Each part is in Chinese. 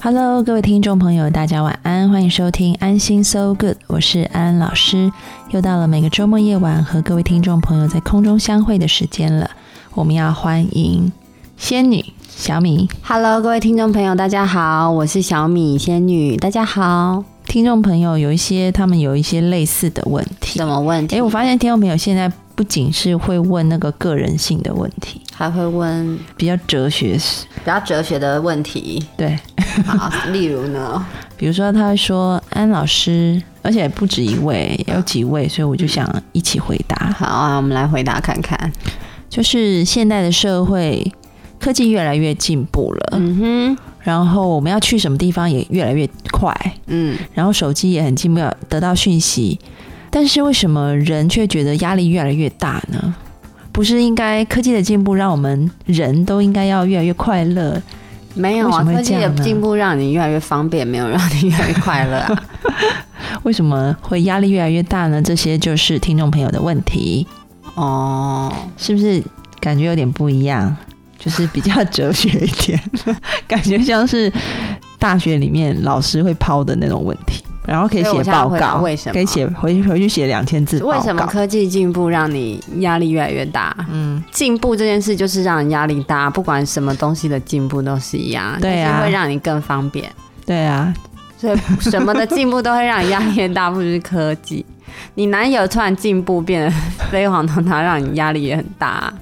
Hello，各位听众朋友，大家晚安，欢迎收听安心 So Good，我是安安老师。又到了每个周末夜晚和各位听众朋友在空中相会的时间了，我们要欢迎仙女小米。Hello，各位听众朋友，大家好，我是小米仙女，大家好。听众朋友有一些，他们有一些类似的问题。什么问题？诶，我发现听众朋友现在不仅是会问那个个人性的问题，还会问比较哲学。比较哲学的问题。对，好，例如呢？比如说他会说安老师，而且不止一位，有几位，所以我就想一起回答。好啊，我们来回答看看。就是现代的社会，科技越来越进步了，嗯哼，然后我们要去什么地方也越来越快，嗯，然后手机也很进步，要得到讯息。但是为什么人却觉得压力越来越大呢？不是应该科技的进步让我们人都应该要越来越快乐？没有啊，科技的进步让你越来越方便，没有让你越来越快乐啊。为什么会压力越来越大呢？这些就是听众朋友的问题，哦，是不是感觉有点不一样？就是比较哲学一点，感觉像是大学里面老师会抛的那种问题，然后可以写报告，为什么可以写回去回去写两千字。为什么科技进步让你压力越来越大？嗯，进步这件事就是让人压力大，不管什么东西的进步都是一样，对啊就会让你更方便。对啊，所以什么的进步都会让你压力越大，不是科技。你男友突然进步变得 飞黄腾达，让你压力也很大。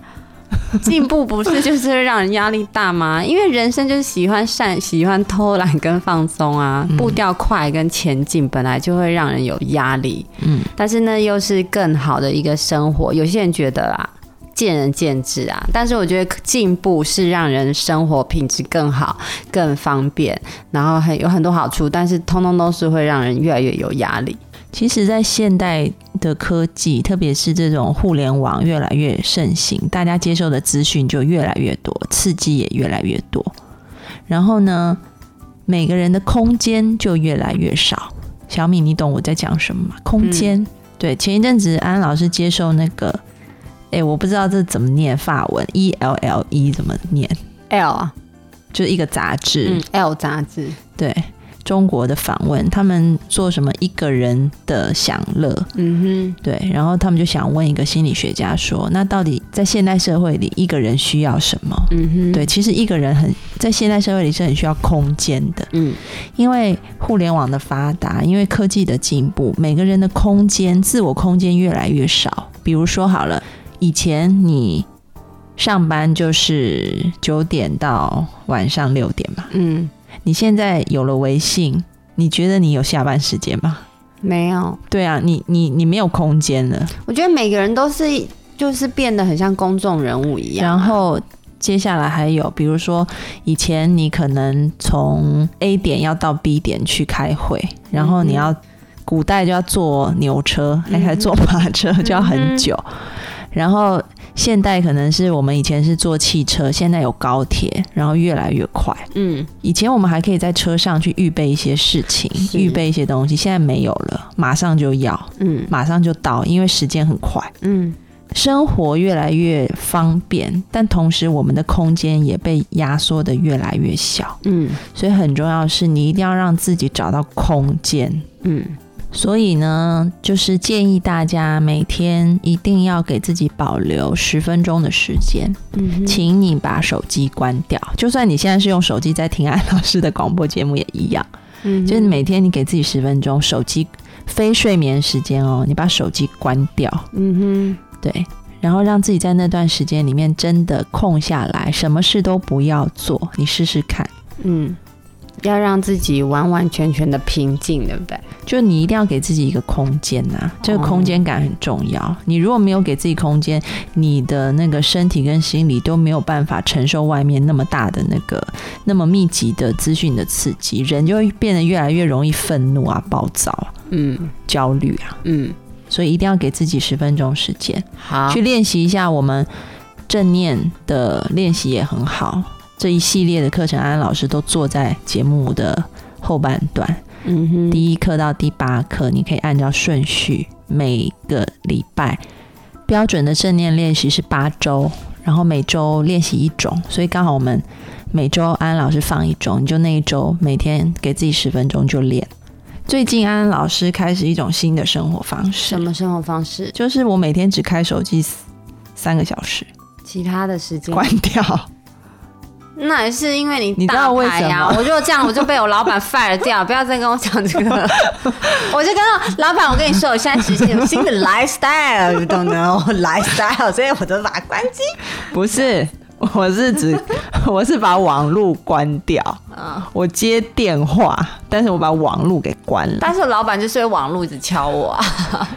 进步不是就是会让人压力大吗？因为人生就是喜欢善、喜欢偷懒跟放松啊，步调快跟前进本来就会让人有压力。嗯，但是呢，又是更好的一个生活。有些人觉得啦，见仁见智啊。但是我觉得进步是让人生活品质更好、更方便，然后很有很多好处，但是通通都是会让人越来越有压力。其实，在现代的科技，特别是这种互联网越来越盛行，大家接受的资讯就越来越多，刺激也越来越多。然后呢，每个人的空间就越来越少。小米，你懂我在讲什么吗？空间。对，前一阵子安安老师接受那个，哎，我不知道这怎么念法文，E L L E 怎么念？L 啊，就是一个杂志。嗯，L 杂志，对中国的访问，他们做什么一个人的享乐，嗯哼。对，然后他们就想问一个心理学家说，那到底在现代社会里，一个人需要什么？嗯哼，对，，其实一个人很在现代社会里是很需要空间的，嗯。因为互联网的发达，因为科技的进步，每个人的空间、自我空间越来越少。比如说好了，以前你上班就是九点到晚上六点嘛，嗯，你现在有了微信，你觉得你有下班时间吗？没有，对啊，你你你没有空间了。我觉得每个人都是就是变得很像公众人物一样啊，然后接下来还有，比如说以前你可能从 A 点要到 B 点去开会，然后你要、古代就要坐牛车，还还坐马车就要很久，然后现代可能是我们以前是坐汽车，现在有高铁，然后越来越快。嗯，以前我们还可以在车上去预备一些事情，预备一些东西，现在没有了，马上就要，嗯马上就到，因为时间很快。嗯生活越来越方便，但同时我们的空间也被压缩的越来越小，嗯所以很重要的是你一定要让自己找到空间。嗯所以呢，就是建议大家每天一定要给自己保留十分钟的时间，嗯，请你把手机关掉。就算你现在是用手机在听安老师的广播节目也一样，嗯就是每天你给自己十分钟手机非睡眠时间哦，你把手机关掉。嗯哼对，然后让自己在那段时间里面真的空下来，什么事都不要做，你试试看。嗯要让自己完完全全的平静，对不对？就你一定要给自己一个空间呐、这个空间感很重要。你如果没有给自己空间，你的那个身体跟心理都没有办法承受外面那么大的那个那么密集的资讯的刺激，人就会变得越来越容易愤怒啊、暴躁啊、嗯焦虑啊。嗯，所以一定要给自己十分钟时间好，去练习一下我们正念的练习也很好。这一系列的课程，安安老师都做在节目的后半段。嗯哼，第一课到第八课，你可以按照顺序，每个礼拜标准的正念练习是八周，然后每周练习一种，所以刚好我们每周安安老师放一种，你就那一周每天给自己十分钟就练。最近安安老师开始一种新的生活方式什，么生活方式？就是我每天只开手机三个小时，其他的时间关掉。那也是因为你你知道为大牌呀、什么我就这样，我就被我老板 fire 掉。不要再跟我讲这个，我就跟他老板，我跟你说，我现在实现新的 lifestyle，you don't know lifestyle，所以我就把它关机。不是，我是指 我是把网络关掉，嗯，我接电话，但是我把网络给关了。但是我老板就是会网络一直敲我啊，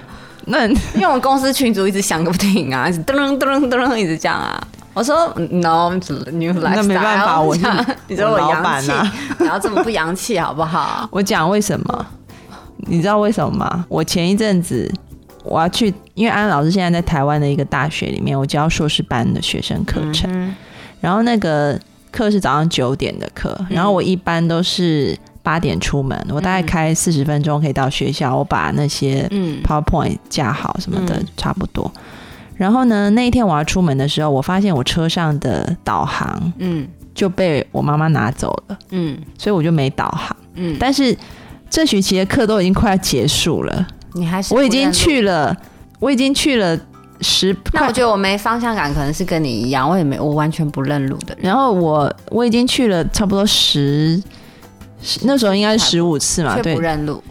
那因为我们公司群主一直响个不停啊，一直噔噔噔噔噔一直这样啊。我说 no new lifestyle，那没办法我是 你说我洋气，你要这么不洋气好不好？我讲为什么？你知道为什么吗？我前一阵子我要去，因为安安老师现在在台湾的一个大学里面，我教硕士班的学生课程，嗯然后那个课是早上九点的课，然后我一般都是八点出门，我大概开四十分钟可以到学校，我把那些嗯 PowerPoint 架好什么的，嗯差不多。然后呢，那一天我要出门的时候，我发现我车上的导航嗯就被我妈妈拿走了，嗯所以我就没导航。嗯，但是这学期的课都已经快要结束了，你还是我已经去了，我已经去了十，那我觉得我没方向感，可能是跟你一样，我也没，我完全不认路的人。然后我我已经去了差不多十，那时候应该是十五次嘛，对不。认路，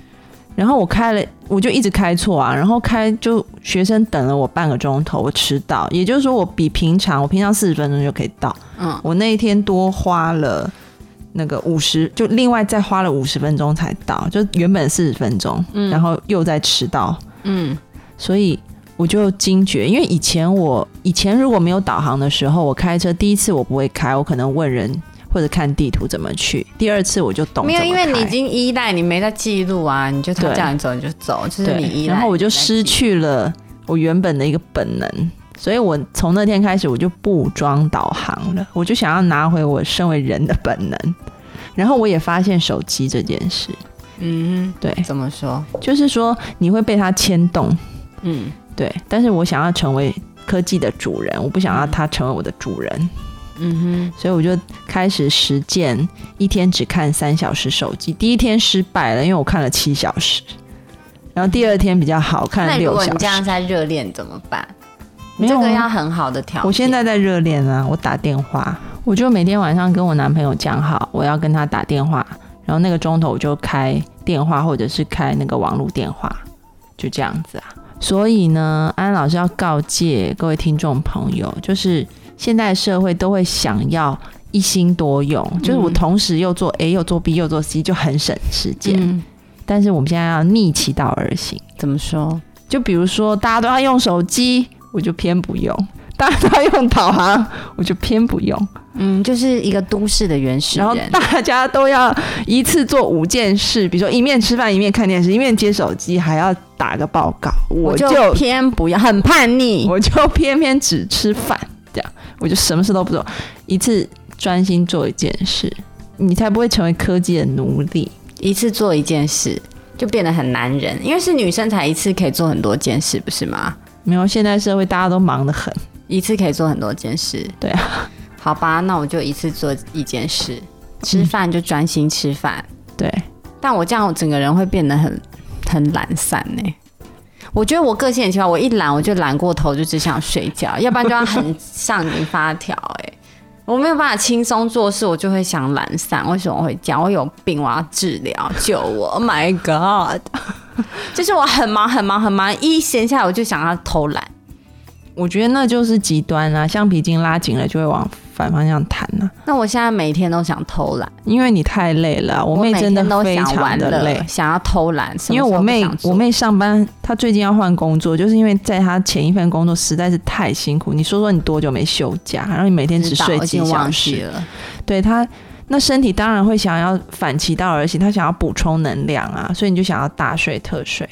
然后我开了，我就一直开错啊，然后开就学生等了我半个钟头，我迟到，也就是说我比平常我平常四十分钟就可以到，嗯，我那一天多花了那个五十，就另外再花了五十分钟才到，就原本四十分钟，嗯。然后又在迟到，嗯。所以我就惊觉，因为以前我以前如果没有导航的时候，我开车第一次我不会开，我可能问人或者看地图怎么去，第二次我就懂没有，因为你已经依赖，你没在记录啊，你就他对叫你走你就走，就是你依对，赖，然后我就失去了我原本的一个本能。所以我从那天开始，我就不装导航了，我就想要拿回我身为人的本能。然后我也发现手机这件事，嗯对，，怎么说？就是说你会被它牵动，嗯对。但是我想要成为科技的主人，我不想要它成为我的主人，嗯所以我就开始实践一天只看三小时手机。第一天失败了，因为我看了七小时，然后第二天比较好，看了六小时。果你这样在热恋怎么办？没有啊这个要很好的调。我现在在热恋啊，我打电话，我就每天晚上跟我男朋友讲好，我要跟他打电话，然后那个钟头我就开电话或者是开那个网络电话，就这样子啊。所以呢，安老师要告诫各位听众朋友，就是现代社会都会想要一心多用，就是我嗯同时又做 A 又做 B 又做 C，就很省时间。嗯，但是我们现在要逆其道而行。怎么说？就比如说，大家都要用手机，我就偏不用；大家都要用导航，我就偏不用。嗯，就是一个都市的原始然后人。大家都要一次做五件事，比如说一面吃饭，一面看电视，一面接手机，还要打个报告。我就就偏不要，很叛逆。我就偏偏只吃饭，这样我就什么事都不做，一次专心做一件事，你才不会成为科技的奴隶。一次做一件事，就变得很男人，因为是女生才一次可以做很多件事，不是吗？没有，现代社会大家都忙得很。一次可以做很多件事。对啊，好吧，那我就一次做一件事，吃饭就专心吃饭。对，但我这样，我整个人会变得很很懒散呢、我觉得我个性很奇怪，我一懒我就懒过头，就只想睡觉，要不然就要很上瘾发条。哎，我没有办法轻松做事，我就会想懒散。为什么会这样？我有病，我要治疗，救我！Oh my god！就是我很忙很忙很忙，一闲下来我就想要偷懒。我觉得那就是极端啊，橡皮筋拉紧了就会往反方向弹啊，那我现在每天都想偷懒，因为你太累了。我妹真的非常的累乐，，想要偷懒，因为我妹我妹上班，她最近要换工作，就是因为在她前一份工作实在是太辛苦。你说说你多久没休假，然后你每天只睡几小时，了。对她那身体当然会想要反其道而行，她想要补充能量啊，所以你就想要大睡特睡。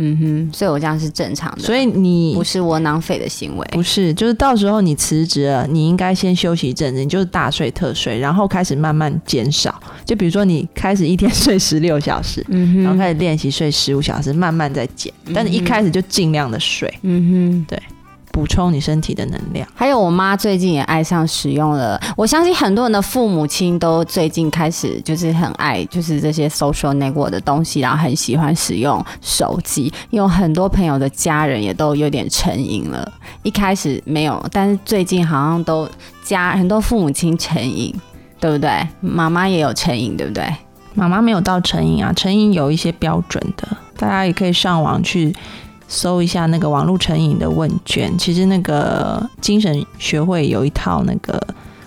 嗯哼，所以我这样是正常的，所以你不是窝囊废的行为。不是，就是到时候你辞职了，你应该先休息一阵子，你就是大睡特睡，然后开始慢慢减少。就比如说你开始一天睡十六小时，嗯哼，然后开始练习睡十五小时，慢慢再减。但是一开始就尽量的睡，嗯哼。补充你身体的能量。还有我妈最近也爱上使用了，我相信很多人的父母亲都最近开始就是很爱就是这些 social network 的东西，然后很喜欢使用手机。因为很多朋友的家人也都有点成瘾了，一开始没有，但是最近好像都家很多父母亲成瘾，对不对？妈妈也有成瘾，对不对？妈妈没有到成瘾啊，成瘾有一些标准的，大家也可以上网去搜一下那个网络成瘾的问卷。其实那个精神学会有一套那个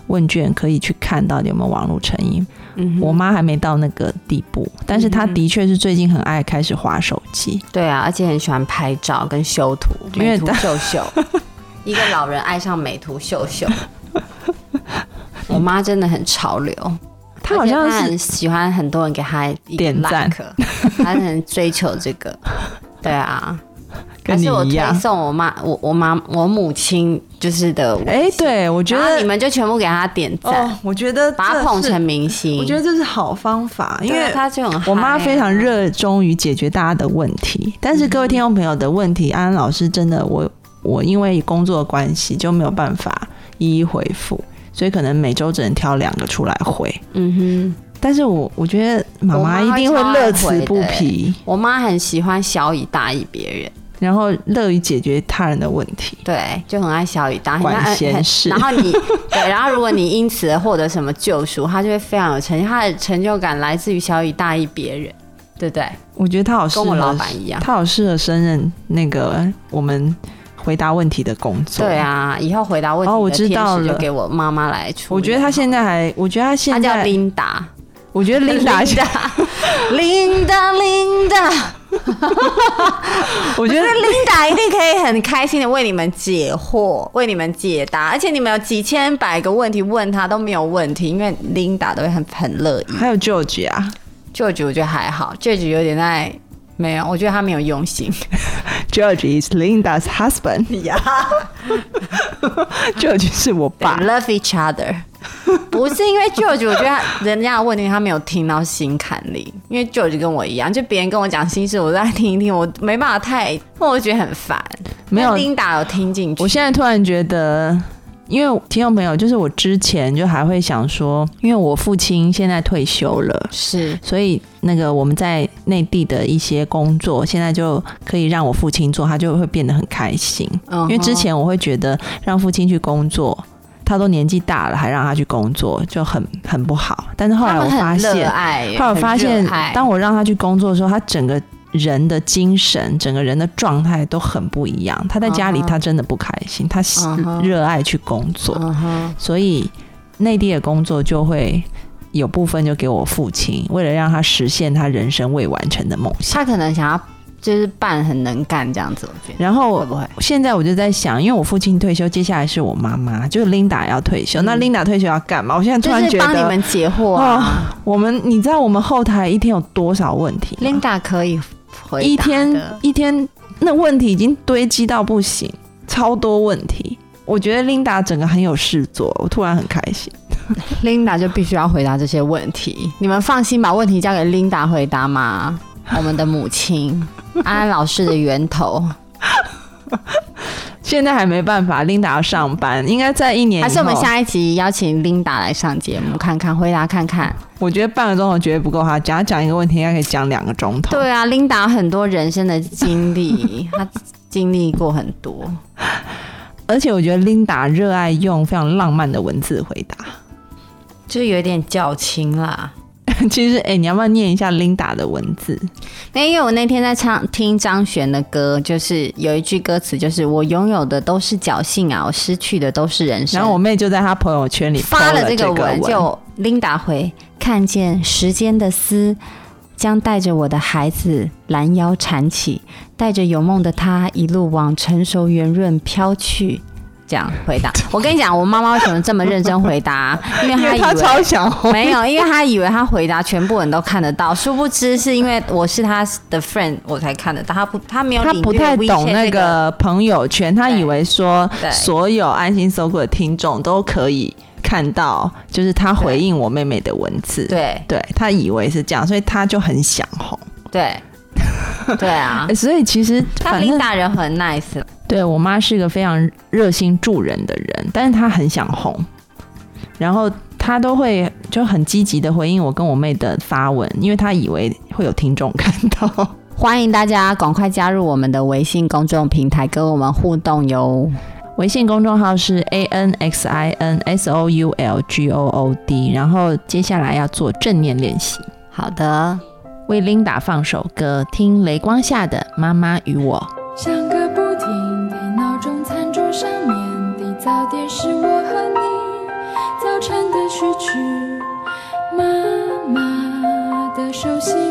问卷，可以去看到底有没有网络成瘾。嗯我妈还没到那个地步，但是她的确是最近很爱开始划手机。对啊，而且很喜欢拍照跟修图，因为美图秀秀。一个老人爱上美图秀秀，我妈真的很潮流。她好像很喜欢很多人给她点赞她很追求这个。对啊，跟你还是我推一样。送我妈，我我妈我母亲就是的，哎、对，我觉得你们就全部给她点赞，哦，我觉得把她捧成明星。我觉得这是好方法，因为她就很我妈非常热衷于解决大家的问题，但是各位听众朋友的问题，安安老师真的我我因为工作关系就没有办法一一回复，所以可能每周只能挑两个出来回。嗯哼但是我我觉得妈妈妈一定会乐此不疲，我妈很喜欢小以大意别人。然后乐于解决他人的问题。对，就很爱小雨大，管闲事然后你 对，然后如果你因此而获得什么救赎，他就会非常有成就，他的成就感来自于小雨大意别人，对不对？我觉得他好适合，跟我老板一样。他好适合升任那个我们回答问题的工作。对，啊，以后回答问题哦我知道了就给我妈妈来出。我觉得他现在还，我觉得他现在，琳达，我觉得琳达，琳达，琳达，我觉得 Linda 一定可以很开心的为你们解惑，为你们解答，而且你们有几千百个问题问他都没有问题，因为 Linda 都会很很乐意。还有 George 啊 George 我觉得还好，George 有点在没有，我觉得他没有用心。George is Linda's husband，呀 George 是我爸。，love each other，不是因为 George，我觉得他人家的问题他没有听到心坎里，因为 George 跟我一样，就别人跟我讲心事，我再听一听，我没办法太，我就觉得很烦。没有，Linda 有听进去，我现在突然觉得，因为听众朋友，就是我之前就还会想说，因为我父亲现在退休了。是所以那个我们在内地的一些工作，现在就可以让我父亲做，他就会变得很开心。因为之前我会觉得让父亲去工作，他都年纪大了还让他去工作，就很很不好。但是后来我发现，后来我发现当我让他去工作的时候，他整个人的精神、整个人的状态都很不一样。他在家里他真的不开心，他热爱去工作，所以内地的工作就会。有部分就给我父亲，为了让他实现他人生未完成的梦想。他可能想要就是扮很能干这样子，我觉得然后会不会？现在我就在想，因为我父亲退休，接下来是我妈妈，就是 Linda 要退休。嗯那 Linda 退休要干嘛？我现在突然觉得，帮你们解惑啊。我们你知道我们后台一天有多少问题吗 Linda 可以一天一天那问题已经堆积到不行，超多问题。我觉得 Linda 整个很有事做，我突然很开心。Linda 就必须要回答这些问题。你们放心把问题交给 Linda 回答嘛。我们的母亲，安安老师的源头，现在还没办法，Linda 要上班，应该在一年。还是我们下一集邀请 Linda 来上节目，看看回答看看。我觉得半个钟头绝对不够哈讲，他讲一个问题应该可以讲两个钟头。对啊，Linda 很多人生的经历，她经历过很多。而且我觉得 Linda 热爱用非常浪漫的文字回答。就是有点较轻啦，其实，哎、你要不要念一下 Linda 的文字？那因为我那天在唱听张悬的歌，就是有一句歌词，就是我拥有的都是侥幸啊，我失去的都是人生。然后我妹就在她朋友圈里发了这个文，就 Linda 回看见时间的丝将带着我的孩子拦腰缠起，带着有梦的他一路往成熟圆润飘去。这样回答，我跟你讲，我妈妈为什么这么认真回答？因为她她以为超想红。没有，因为她以为她回答全部人都看得到，殊不知是因为我是她的 friend 我才看得到，她不，她没有她不太懂那个朋友圈，她以为说对所有安心搜狗的听众都可以看到，就是她回应我妹妹的文字。对对，她以为是这样，所以她就很想红。对 对啊。欸，所以其实她反正 Linda 人很 nice，对我妈是一个非常热心助人的人，但是她很想红，然后她都会就很积极的回应我跟我妹的发文，因为她以为会有听众看到。欢迎大家赶快加入我们的微信公众平台，跟我们互动哟。微信公众号是 A N X I N S O U L G O O D，然后接下来要做正念练习，好的，为 Linda 放首歌，听雷光下的《妈妈与我》。响个不停的闹钟，餐桌上面的早点是我和你早晨的序曲。妈妈的手心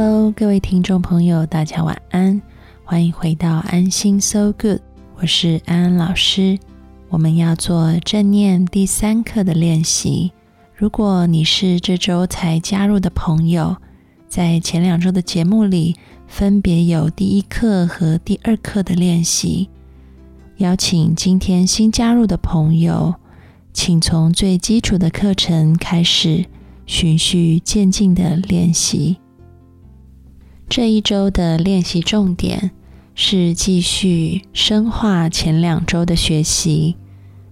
Hello，各位听众朋友，大家晚安，欢迎回到安心 So Good，我是安安老师。我们要做正念第三课的练习。如果你是这周才加入的朋友，在前两周的节目里，分别有第一课和第二课的练习。邀请今天新加入的朋友，请从最基础的课程开始，循序渐进的练习。这一周的练习重点是继续深化前两周的学习。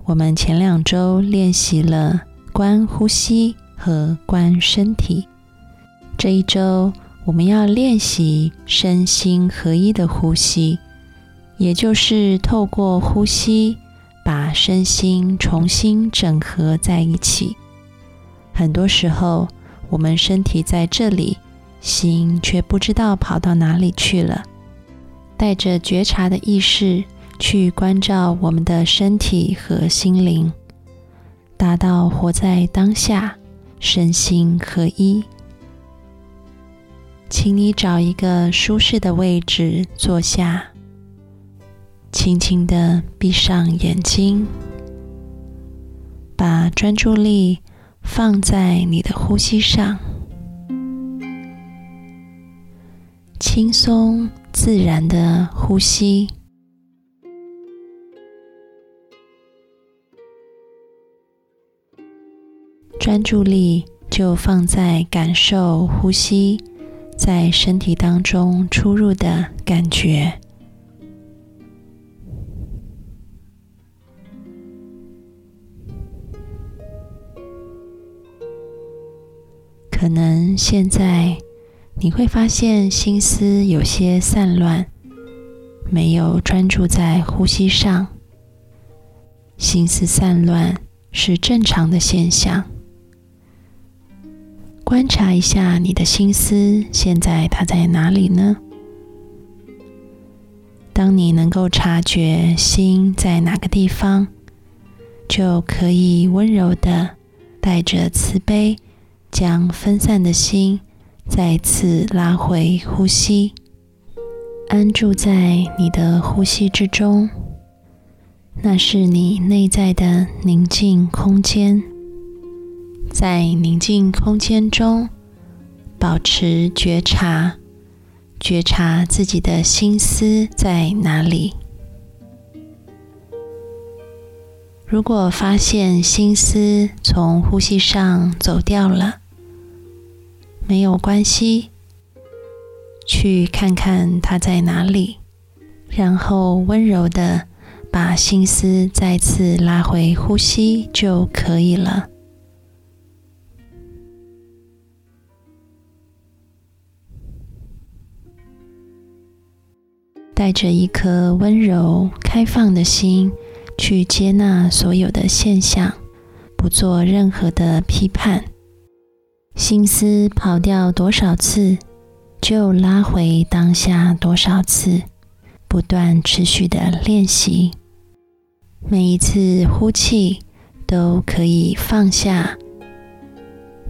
我们前两周练习了观呼吸和观身体，这一周我们要练习身心合一的呼吸，也就是透过呼吸把身心重新整合在一起。很多时候，我们身体在这里。心却不知道跑到哪里去了，带着觉察的意识去关照我们的身体和心灵，达到活在当下，身心合一。请你找一个舒适的位置坐下，轻轻的闭上眼睛，把专注力放在你的呼吸上。轻松自然的呼吸，专注力就放在感受呼吸在身体当中出入的感觉。可能现在。你会发现心思有些散乱，没有专注在呼吸上。心思散乱是正常的现象。观察一下你的心思，现在它在哪里呢？当你能够察觉心在哪个地方，就可以温柔的带着慈悲，将分散的心。再次拉回呼吸，安住在你的呼吸之中，那是你内在的宁静空间。在宁静空间中，保持觉察，觉察自己的心思在哪里。如果发现心思从呼吸上走掉了，没有关系，去看看它在哪里，然后温柔的把心思再次拉回呼吸就可以了。带着一颗温柔开放的心去接纳所有的现象，不做任何的批判。心思跑掉多少次，就拉回当下多少次，不断持续的练习。每一次呼气都可以放下，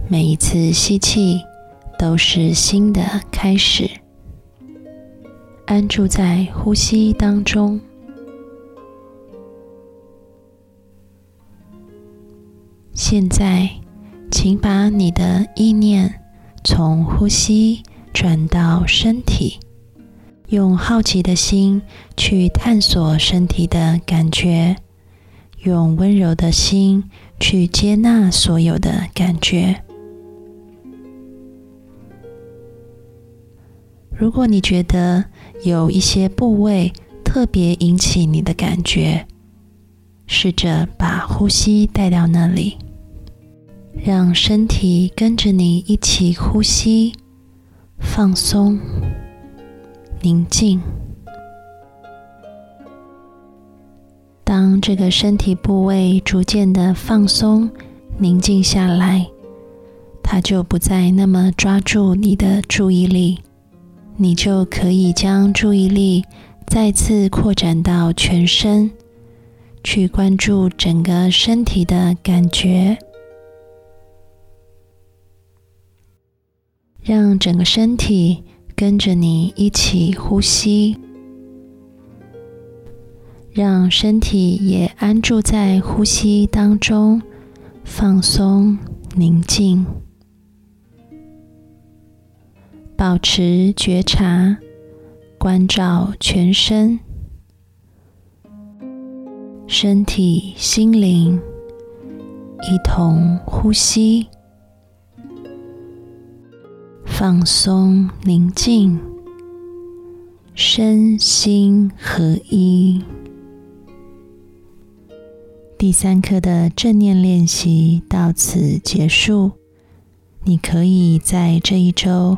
每一次吸气都是新的开始。安住在呼吸当中。现在。请把你的意念从呼吸转到身体，用好奇的心去探索身体的感觉，用温柔的心去接纳所有的感觉。如果你觉得有一些部位特别引起你的感觉，试着把呼吸带到那里。让身体跟着你一起呼吸，放松、宁静。当这个身体部位逐渐的放松、宁静下来，它就不再那么抓住你的注意力，你就可以将注意力再次扩展到全身，去关注整个身体的感觉。让整个身体跟着你一起呼吸，让身体也安住在呼吸当中，放松、宁静，保持觉察，关照全身、身体、心灵，一同呼吸。放松，宁静。身心合一。第三课的正念练习到此结束。你可以在这一周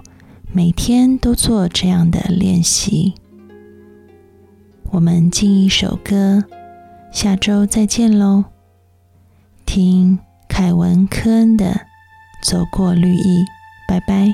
每天都做这样的练习。我们进一首歌，下周再见喽。听凯文·科恩的《走过绿意》，拜拜。